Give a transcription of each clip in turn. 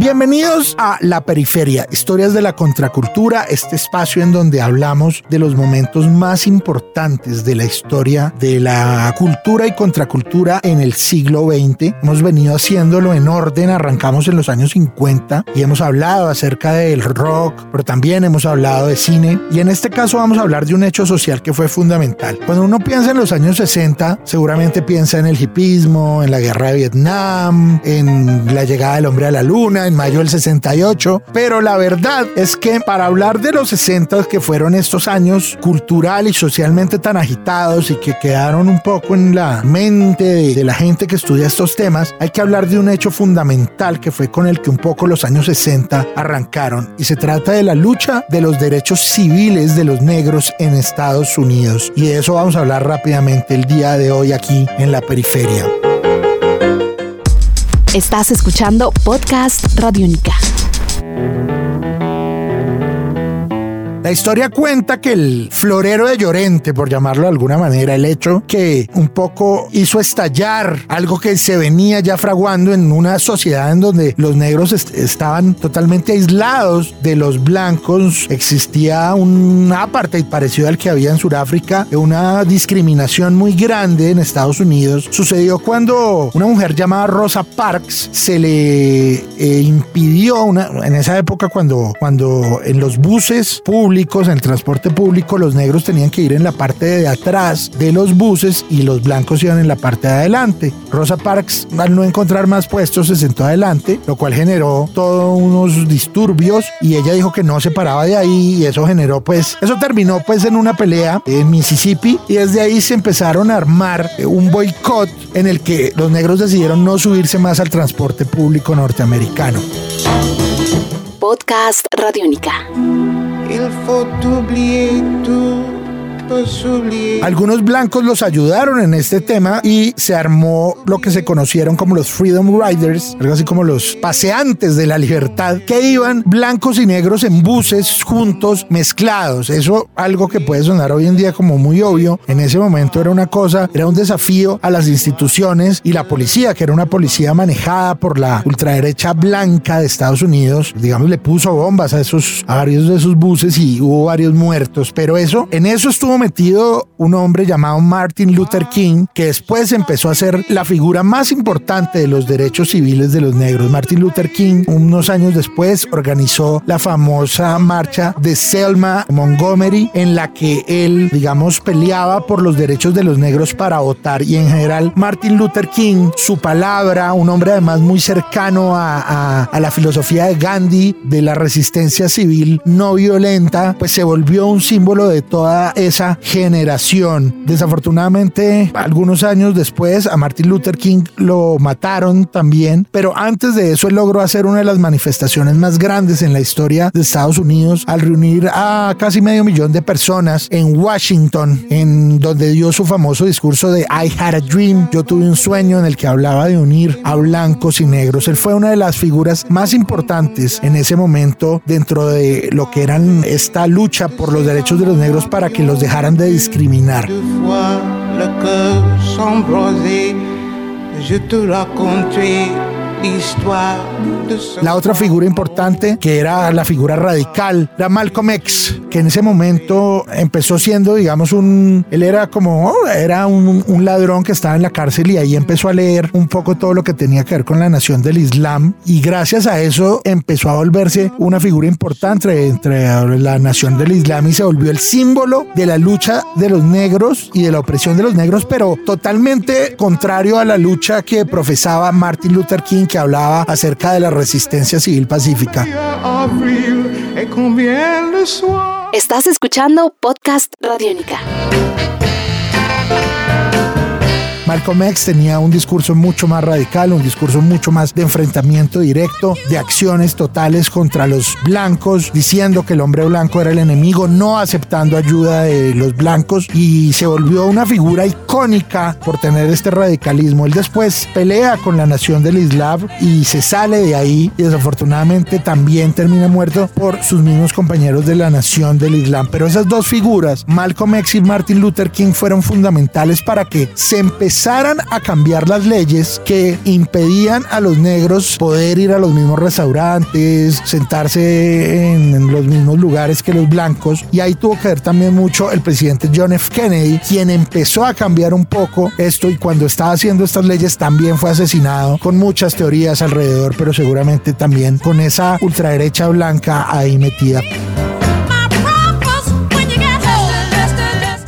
Bienvenidos a La Periferia, historias de la contracultura, este espacio en donde hablamos de los momentos más importantes de la historia de la cultura y contracultura en el siglo XX. Hemos venido haciéndolo en orden, arrancamos en los años 50 y hemos hablado acerca del rock, pero también hemos hablado de cine y en este caso vamos a hablar de un hecho social que fue fundamental. Cuando uno piensa en los años 60, seguramente piensa en el hipismo, en la guerra de Vietnam, en la llegada del hombre a la luna, mayo del 68, pero la verdad es que para hablar de los 60 que fueron estos años cultural y socialmente tan agitados y que quedaron un poco en la mente de, de la gente que estudia estos temas, hay que hablar de un hecho fundamental que fue con el que un poco los años 60 arrancaron y se trata de la lucha de los derechos civiles de los negros en Estados Unidos y de eso vamos a hablar rápidamente el día de hoy aquí en la periferia. Estás escuchando Podcast Radiónica. La historia cuenta que el florero de Llorente, por llamarlo de alguna manera, el hecho que un poco hizo estallar algo que se venía ya fraguando en una sociedad en donde los negros est estaban totalmente aislados de los blancos, existía un apartheid parecido al que había en Sudáfrica, una discriminación muy grande en Estados Unidos. Sucedió cuando una mujer llamada Rosa Parks se le eh, impidió, una, en esa época cuando, cuando en los buses públicos, en el transporte público, los negros tenían que ir en la parte de atrás de los buses y los blancos iban en la parte de adelante. Rosa Parks, al no encontrar más puestos, se sentó adelante, lo cual generó todos unos disturbios y ella dijo que no se paraba de ahí y eso generó pues, eso terminó pues en una pelea en Mississippi y desde ahí se empezaron a armar un boicot en el que los negros decidieron no subirse más al transporte público norteamericano. Podcast Radiónica. Il faut oublier tout. Algunos blancos los ayudaron en este tema y se armó lo que se conocieron como los Freedom Riders, algo así como los paseantes de la libertad, que iban blancos y negros en buses juntos, mezclados. Eso algo que puede sonar hoy en día como muy obvio. En ese momento era una cosa, era un desafío a las instituciones y la policía, que era una policía manejada por la ultraderecha blanca de Estados Unidos, digamos, le puso bombas a esos a varios de esos buses y hubo varios muertos. Pero eso, en eso estuvo metido un hombre llamado Martin Luther King, que después empezó a ser la figura más importante de los derechos civiles de los negros. Martin Luther King, unos años después, organizó la famosa marcha de Selma Montgomery, en la que él, digamos, peleaba por los derechos de los negros para votar. Y en general, Martin Luther King, su palabra, un hombre además muy cercano a, a, a la filosofía de Gandhi, de la resistencia civil no violenta, pues se volvió un símbolo de toda esa generación. Desafortunadamente, algunos años después, a Martin Luther King lo mataron también, pero antes de eso él logró hacer una de las manifestaciones más grandes en la historia de Estados Unidos al reunir a casi medio millón de personas en Washington, en donde dio su famoso discurso de I had a dream, yo tuve un sueño en el que hablaba de unir a blancos y negros. Él fue una de las figuras más importantes en ese momento dentro de lo que eran esta lucha por los derechos de los negros para que los dejaran de discriminar. Je te La otra figura importante, que era la figura radical, era Malcolm X, que en ese momento empezó siendo, digamos, un... Él era como, oh, era un, un ladrón que estaba en la cárcel y ahí empezó a leer un poco todo lo que tenía que ver con la nación del Islam. Y gracias a eso empezó a volverse una figura importante entre la nación del Islam y se volvió el símbolo de la lucha de los negros y de la opresión de los negros, pero totalmente contrario a la lucha que profesaba Martin Luther King, que hablaba acerca de la resistencia civil pacífica. Estás escuchando Podcast Radiónica. Malcolm X tenía un discurso mucho más radical, un discurso mucho más de enfrentamiento directo, de acciones totales contra los blancos, diciendo que el hombre blanco era el enemigo, no aceptando ayuda de los blancos y se volvió una figura icónica por tener este radicalismo. Él después pelea con la nación del Islam y se sale de ahí y desafortunadamente también termina muerto por sus mismos compañeros de la nación del Islam. Pero esas dos figuras, Malcolm X y Martin Luther King, fueron fundamentales para que se empezaran a cambiar las leyes que impedían a los negros poder ir a los mismos restaurantes, sentarse en los mismos lugares que los blancos. Y ahí tuvo que ver también mucho el presidente John F. Kennedy, quien empezó a cambiar un poco esto y cuando estaba haciendo estas leyes también fue asesinado con muchas teorías alrededor, pero seguramente también con esa ultraderecha blanca ahí metida.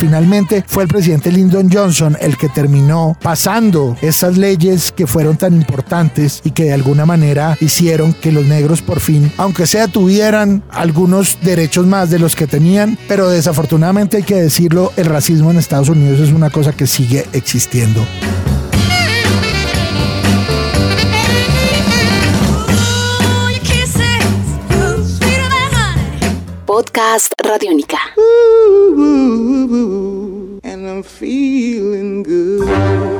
Finalmente fue el presidente Lyndon Johnson el que terminó pasando estas leyes que fueron tan importantes y que de alguna manera hicieron que los negros por fin, aunque sea tuvieran algunos derechos más de los que tenían, pero desafortunadamente hay que decirlo, el racismo en Estados Unidos es una cosa que sigue existiendo. Podcast Radiónica. and I'm feeling good.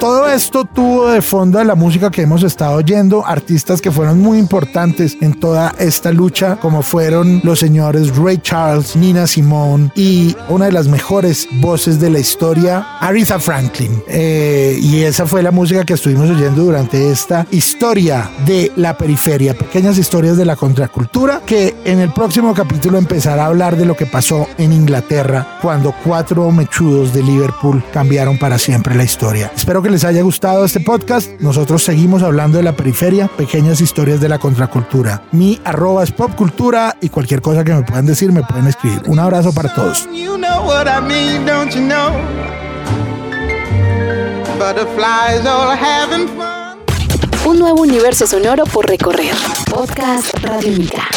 Todo esto tuvo de fondo de la música que hemos estado oyendo artistas que fueron muy importantes en toda esta lucha, como fueron los señores Ray Charles, Nina Simone y una de las mejores voces de la historia, Aretha Franklin. Eh, y esa fue la música que estuvimos oyendo durante esta historia de la periferia, pequeñas historias de la contracultura, que en el próximo capítulo empezará a hablar de lo que pasó en Inglaterra cuando cuatro mechudos de Liverpool cambiaron para siempre la historia. Espero que les haya gustado este podcast. Nosotros seguimos hablando de la periferia, pequeñas historias de la contracultura. Mi arroba es popcultura y cualquier cosa que me puedan decir me pueden escribir. Un abrazo para todos. You know what I mean, don't you know? Butterflies all having fun. Un nuevo universo sonoro por recorrer. Podcast Radiónica.